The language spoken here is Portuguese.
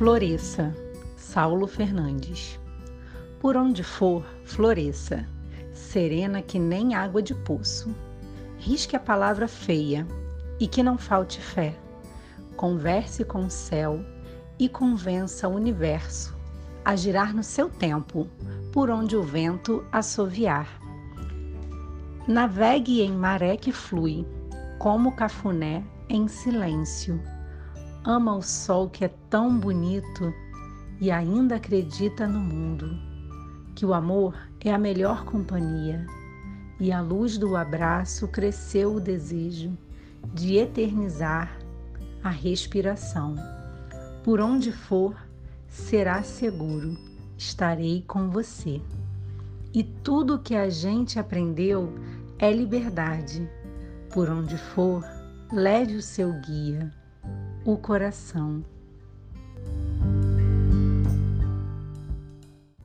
Floresça, Saulo Fernandes. Por onde for, floresça, serena que nem água de poço. Risque a palavra feia e que não falte fé. Converse com o céu e convença o universo a girar no seu tempo, por onde o vento assoviar. Navegue em maré que flui, como cafuné em silêncio ama o sol que é tão bonito e ainda acredita no mundo, que o amor é a melhor companhia e à luz do abraço cresceu o desejo de eternizar a respiração. Por onde for, será seguro, estarei com você. E tudo que a gente aprendeu é liberdade. Por onde for, leve o seu guia o coração.